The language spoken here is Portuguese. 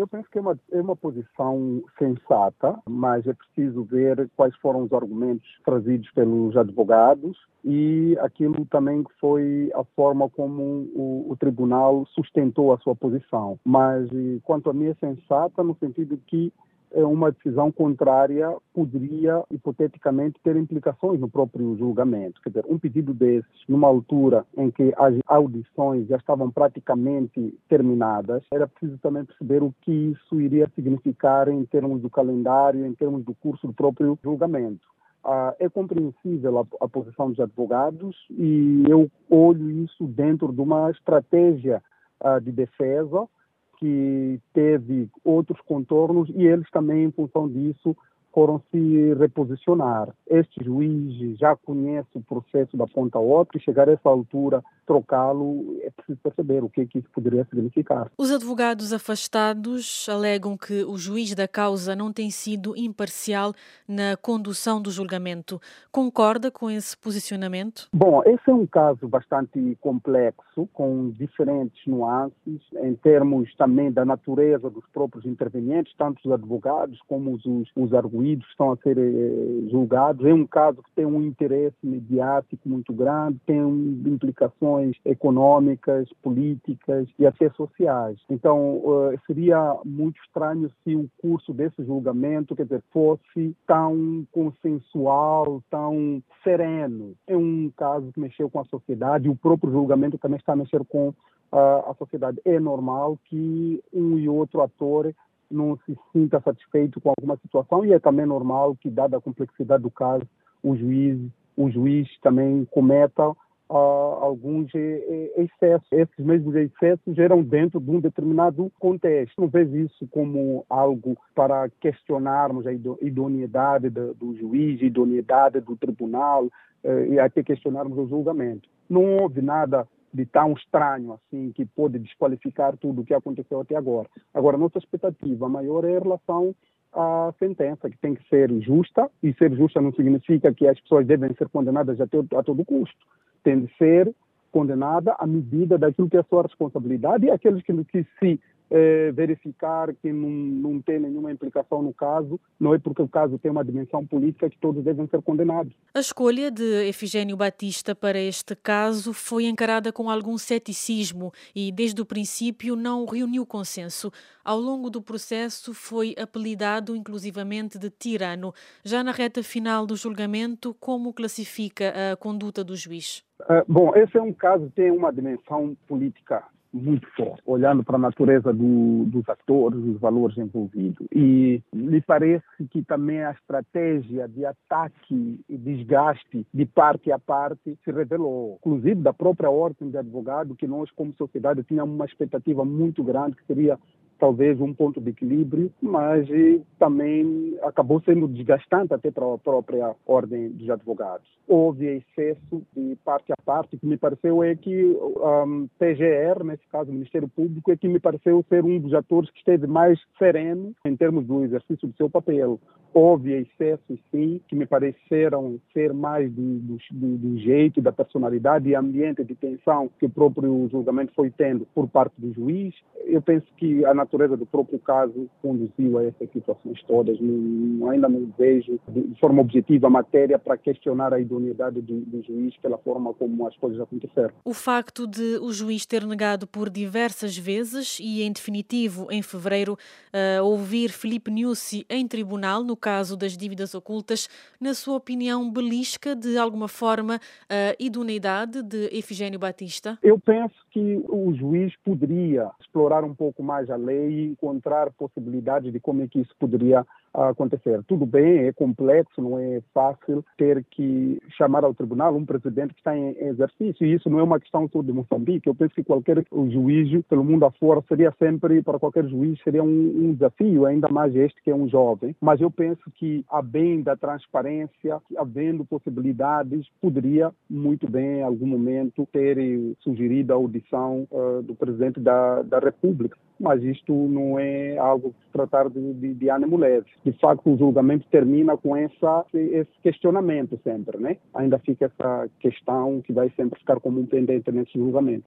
eu penso que é uma, é uma posição sensata, mas é preciso ver quais foram os argumentos trazidos pelos advogados e aquilo também que foi a forma como o, o, tribunal sustentou a sua posição. Mas quanto a mim é sensata no sentido que uma decisão contrária poderia, hipoteticamente, ter implicações no próprio julgamento. Quer dizer, um pedido desses, numa altura em que as audições já estavam praticamente terminadas, era preciso também perceber o que isso iria significar em termos do calendário, em termos do curso do próprio julgamento. Ah, é compreensível a, a, posição dos advogados e eu olho isso dentro de uma estratégia ah, de defesa que teve outros contornos e eles também, em função disso, foram se reposicionar. Este juiz já conhece o processo da ponta a outra e chegar a essa altura, trocá-lo, é preciso perceber o que, é que isso poderia significar. Os advogados afastados alegam que o juiz da causa não tem sido imparcial na condução do julgamento. Concorda com esse posicionamento? Bom, esse é um caso bastante complexo, com diferentes nuances, em termos também da natureza dos próprios intervenientes, tanto os advogados como os, os argumentos estão a ser eh, julgados. É um caso que tem um interesse mediático muito grande, tem implicações econômicas, políticas e até sociais. Então, eh, seria muito estranho se o curso desse julgamento, quer dizer, fosse tão consensual, tão sereno. É um caso que mexeu com a sociedade o próprio julgamento também está a mexer com a sociedade. É normal que um e outro ator não se sinta satisfeito com alguma situação e é também normal que, dada a complexidade do caso, o juiz, o juiz também cometa uh, alguns excessos. Esses mesmos excessos geram dentro de um determinado contexto. Não vejo isso como algo para questionarmos a idoneidade do juiz, a idoneidade do tribunal uh, e até questionarmos o julgamento. Não houve nada de tão estranho assim que pode desqualificar tudo o que aconteceu até agora. Agora, nossa expectativa maior é em relação à sentença, que tem que ser justa, e ser justa não significa que as pessoas devem ser condenadas a, todo, a todo custo. Tem de ser condenada à medida daquilo que é a sua responsabilidade e aqueles que, que se é, verificar que não, não tem nenhuma implicação no caso, não é porque o caso tem uma dimensão política que todos devem ser condenados. A escolha de Efigênio Batista para este caso foi encarada com algum ceticismo e, desde o princípio, não reuniu consenso. Ao longo do processo, foi apelidado inclusivamente de tirano. Já na reta final do julgamento, como classifica a conduta do juiz? Uh, bom, esse é um caso que tem uma dimensão política muito forte, olhando para a natureza do, dos atores, dos valores envolvidos. E me parece que também a estratégia de ataque e desgaste de parte a parte se revelou, inclusive da própria ordem de advogado, que nós, como sociedade, tínhamos uma expectativa muito grande que seria talvez um ponto de equilíbrio, mas também acabou sendo desgastante até para a própria ordem dos advogados. Houve excesso de parte a parte, que me pareceu é que um, PGR, nesse caso o Ministério Público, é que me pareceu ser um dos atores que esteve mais sereno em termos do exercício do seu papel houve excessos, sim, que me pareceram ser mais do, do, do, jeito, da personalidade e ambiente de tensão que o próprio julgamento foi tendo por parte do juiz. Eu penso que a natureza do próprio caso conduziu a essas situações todas. Não, ainda não vejo de forma objetiva a matéria para questionar a idoneidade do, do juiz pela forma como as coisas aconteceram. O facto de o juiz ter negado por diversas vezes e, em definitivo, em fevereiro, uh, ouvir Felipe Nussi em tribunal no caso das dívidas ocultas, na sua opinião, belisca de alguma forma a idoneidade de Efigênio Batista? Eu penso que o juiz poderia explorar um pouco mais a lei e encontrar possibilidades de como é que isso poderia acontecer. Tudo bem, é complexo, não é fácil ter que chamar ao tribunal um presidente que está em exercício. E isso não é uma questão só de Moçambique. Eu penso que qualquer juiz pelo mundo afora seria sempre, para qualquer juiz, seria um, um desafio, ainda mais este que é um jovem. Mas eu penso que, a bem da transparência, havendo possibilidades, poderia muito bem, em algum momento, ter sugerido a audição uh, do presidente da, da República mas isto não é algo que se tratar de, de, de ânimo leve. De facto, o julgamento termina com essa, esse questionamento sempre, né? Ainda fica essa questão que vai sempre ficar como um pendente nesse julgamento.